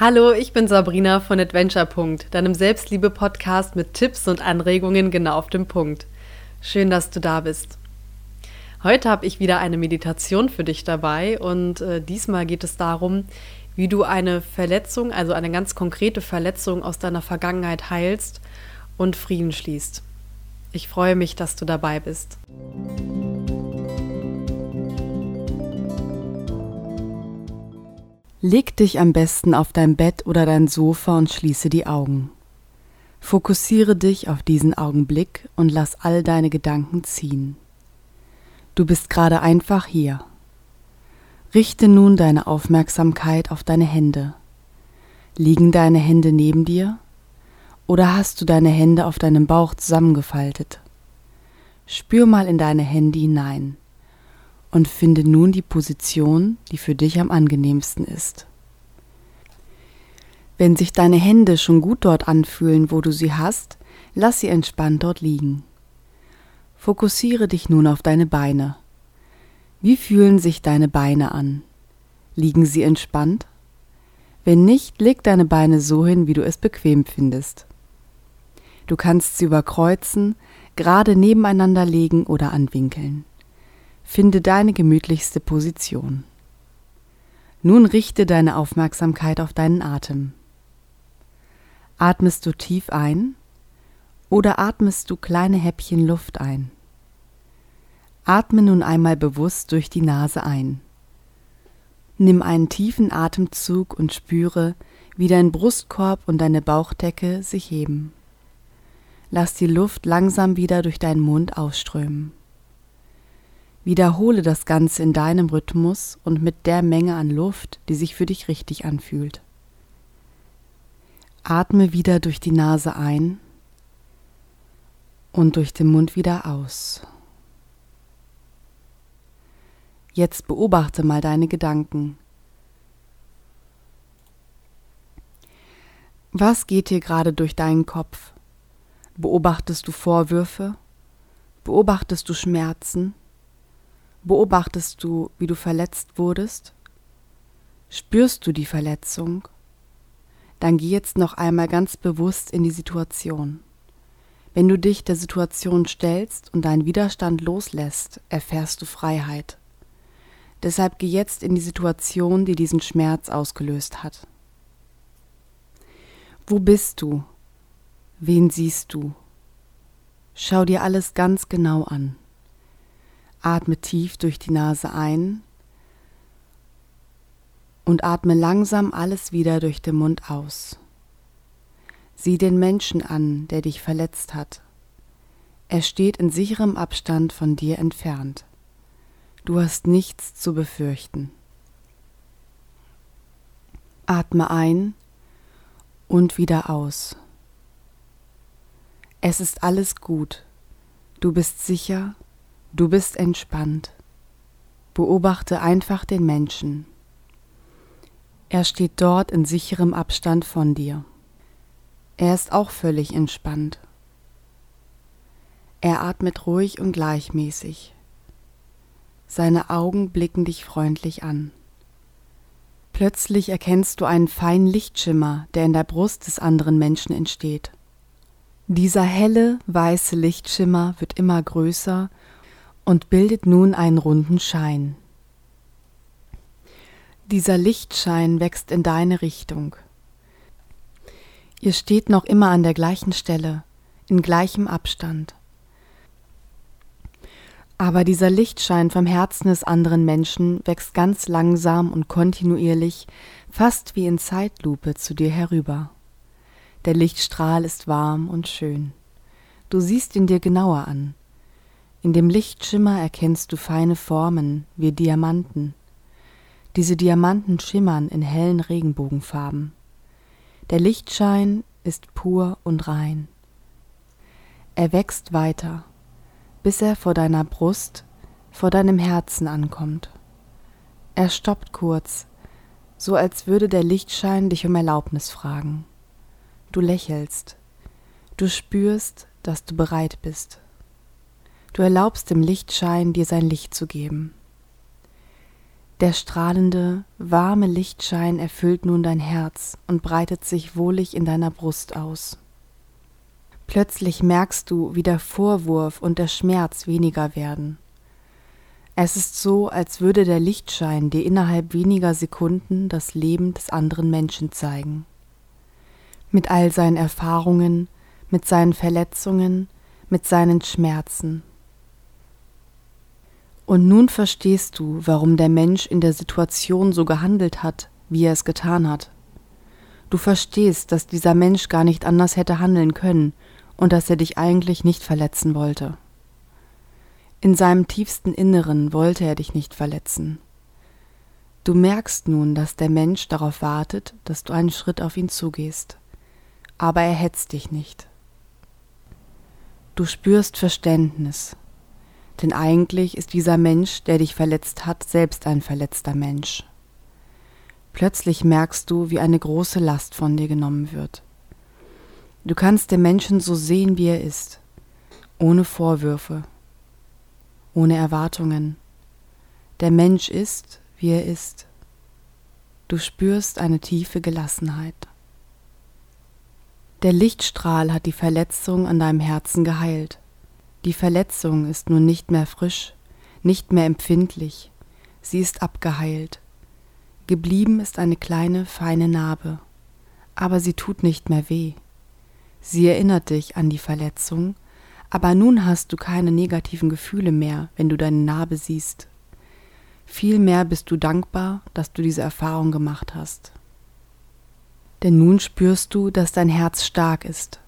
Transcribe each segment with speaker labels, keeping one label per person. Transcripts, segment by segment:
Speaker 1: Hallo, ich bin Sabrina von Adventure. deinem Selbstliebe-Podcast mit Tipps und Anregungen genau auf dem Punkt. Schön, dass du da bist. Heute habe ich wieder eine Meditation für dich dabei und äh, diesmal geht es darum, wie du eine Verletzung, also eine ganz konkrete Verletzung aus deiner Vergangenheit heilst und Frieden schließt. Ich freue mich, dass du dabei bist. Leg dich am besten auf dein Bett oder dein Sofa und schließe die Augen. Fokussiere dich auf diesen Augenblick und lass all deine Gedanken ziehen. Du bist gerade einfach hier. Richte nun deine Aufmerksamkeit auf deine Hände. Liegen deine Hände neben dir? Oder hast du deine Hände auf deinem Bauch zusammengefaltet? Spür mal in deine Hände hinein und finde nun die Position, die für dich am angenehmsten ist. Wenn sich deine Hände schon gut dort anfühlen, wo du sie hast, lass sie entspannt dort liegen. Fokussiere dich nun auf deine Beine. Wie fühlen sich deine Beine an? Liegen sie entspannt? Wenn nicht, leg deine Beine so hin, wie du es bequem findest. Du kannst sie überkreuzen, gerade nebeneinander legen oder anwinkeln. Finde deine gemütlichste Position. Nun richte deine Aufmerksamkeit auf deinen Atem. Atmest du tief ein oder atmest du kleine Häppchen Luft ein? Atme nun einmal bewusst durch die Nase ein. Nimm einen tiefen Atemzug und spüre, wie dein Brustkorb und deine Bauchdecke sich heben. Lass die Luft langsam wieder durch deinen Mund ausströmen. Wiederhole das Ganze in deinem Rhythmus und mit der Menge an Luft, die sich für dich richtig anfühlt. Atme wieder durch die Nase ein und durch den Mund wieder aus. Jetzt beobachte mal deine Gedanken. Was geht dir gerade durch deinen Kopf? Beobachtest du Vorwürfe? Beobachtest du Schmerzen? Beobachtest du, wie du verletzt wurdest? Spürst du die Verletzung? Dann geh jetzt noch einmal ganz bewusst in die Situation. Wenn du dich der Situation stellst und deinen Widerstand loslässt, erfährst du Freiheit. Deshalb geh jetzt in die Situation, die diesen Schmerz ausgelöst hat. Wo bist du? Wen siehst du? Schau dir alles ganz genau an. Atme tief durch die Nase ein und atme langsam alles wieder durch den Mund aus. Sieh den Menschen an, der dich verletzt hat. Er steht in sicherem Abstand von dir entfernt. Du hast nichts zu befürchten. Atme ein und wieder aus. Es ist alles gut. Du bist sicher Du bist entspannt. Beobachte einfach den Menschen. Er steht dort in sicherem Abstand von dir. Er ist auch völlig entspannt. Er atmet ruhig und gleichmäßig. Seine Augen blicken dich freundlich an. Plötzlich erkennst du einen feinen Lichtschimmer, der in der Brust des anderen Menschen entsteht. Dieser helle, weiße Lichtschimmer wird immer größer und bildet nun einen runden Schein. Dieser Lichtschein wächst in deine Richtung. Ihr steht noch immer an der gleichen Stelle, in gleichem Abstand. Aber dieser Lichtschein vom Herzen des anderen Menschen wächst ganz langsam und kontinuierlich, fast wie in Zeitlupe zu dir herüber. Der Lichtstrahl ist warm und schön. Du siehst ihn dir genauer an. In dem Lichtschimmer erkennst du feine Formen wie Diamanten. Diese Diamanten schimmern in hellen Regenbogenfarben. Der Lichtschein ist pur und rein. Er wächst weiter, bis er vor deiner Brust, vor deinem Herzen ankommt. Er stoppt kurz, so als würde der Lichtschein dich um Erlaubnis fragen. Du lächelst, du spürst, dass du bereit bist. Du erlaubst dem Lichtschein, dir sein Licht zu geben. Der strahlende, warme Lichtschein erfüllt nun dein Herz und breitet sich wohlig in deiner Brust aus. Plötzlich merkst du, wie der Vorwurf und der Schmerz weniger werden. Es ist so, als würde der Lichtschein dir innerhalb weniger Sekunden das Leben des anderen Menschen zeigen. Mit all seinen Erfahrungen, mit seinen Verletzungen, mit seinen Schmerzen. Und nun verstehst du, warum der Mensch in der Situation so gehandelt hat, wie er es getan hat. Du verstehst, dass dieser Mensch gar nicht anders hätte handeln können und dass er dich eigentlich nicht verletzen wollte. In seinem tiefsten Inneren wollte er dich nicht verletzen. Du merkst nun, dass der Mensch darauf wartet, dass du einen Schritt auf ihn zugehst. Aber er hetzt dich nicht. Du spürst Verständnis, denn eigentlich ist dieser Mensch, der dich verletzt hat, selbst ein verletzter Mensch. Plötzlich merkst du, wie eine große Last von dir genommen wird. Du kannst den Menschen so sehen, wie er ist, ohne Vorwürfe, ohne Erwartungen. Der Mensch ist, wie er ist. Du spürst eine tiefe Gelassenheit. Der Lichtstrahl hat die Verletzung an deinem Herzen geheilt. Die Verletzung ist nun nicht mehr frisch, nicht mehr empfindlich, sie ist abgeheilt. Geblieben ist eine kleine, feine Narbe, aber sie tut nicht mehr weh. Sie erinnert dich an die Verletzung, aber nun hast du keine negativen Gefühle mehr, wenn du deine Narbe siehst. Vielmehr bist du dankbar, dass du diese Erfahrung gemacht hast. Denn nun spürst du, dass dein Herz stark ist,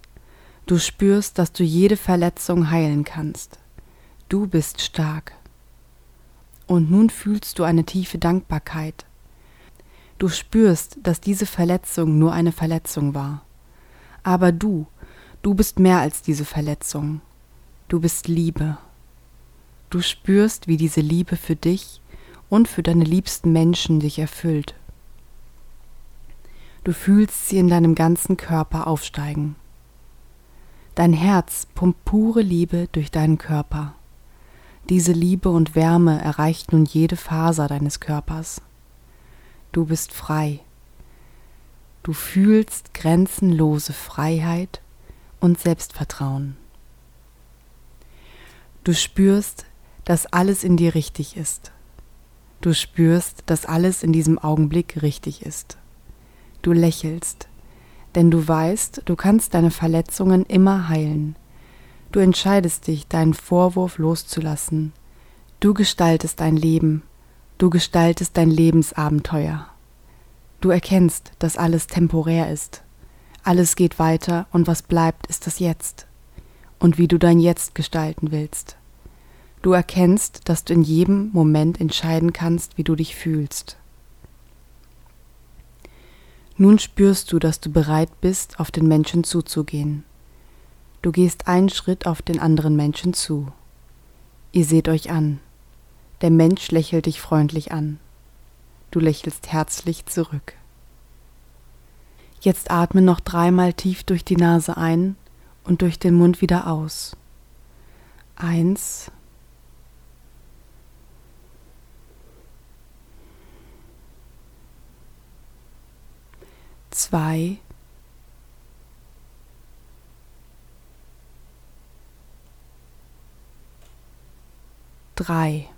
Speaker 1: Du spürst, dass du jede Verletzung heilen kannst. Du bist stark. Und nun fühlst du eine tiefe Dankbarkeit. Du spürst, dass diese Verletzung nur eine Verletzung war. Aber du, du bist mehr als diese Verletzung. Du bist Liebe. Du spürst, wie diese Liebe für dich und für deine liebsten Menschen dich erfüllt. Du fühlst sie in deinem ganzen Körper aufsteigen. Dein Herz pumpt pure Liebe durch deinen Körper. Diese Liebe und Wärme erreicht nun jede Faser deines Körpers. Du bist frei. Du fühlst grenzenlose Freiheit und Selbstvertrauen. Du spürst, dass alles in dir richtig ist. Du spürst, dass alles in diesem Augenblick richtig ist. Du lächelst, denn du weißt, du kannst deine Verletzungen immer heilen. Du entscheidest dich, deinen Vorwurf loszulassen. Du gestaltest dein Leben, du gestaltest dein Lebensabenteuer. Du erkennst, dass alles temporär ist. Alles geht weiter und was bleibt, ist das Jetzt. Und wie du dein Jetzt gestalten willst. Du erkennst, dass du in jedem Moment entscheiden kannst, wie du dich fühlst. Nun spürst du, dass du bereit bist, auf den Menschen zuzugehen. Du gehst einen Schritt auf den anderen Menschen zu. Ihr seht euch an. Der Mensch lächelt dich freundlich an. Du lächelst herzlich zurück. Jetzt atme noch dreimal tief durch die Nase ein und durch den Mund wieder aus. Eins, zwei, drei.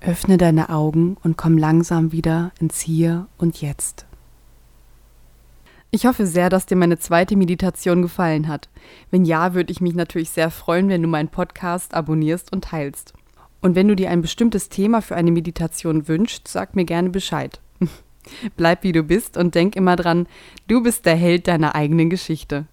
Speaker 1: Öffne deine Augen und komm langsam wieder ins Hier und Jetzt. Ich hoffe sehr, dass dir meine zweite Meditation gefallen hat. Wenn ja, würde ich mich natürlich sehr freuen, wenn du meinen Podcast abonnierst und teilst. Und wenn du dir ein bestimmtes Thema für eine Meditation wünschst, sag mir gerne Bescheid. Bleib wie du bist und denk immer dran, du bist der Held deiner eigenen Geschichte.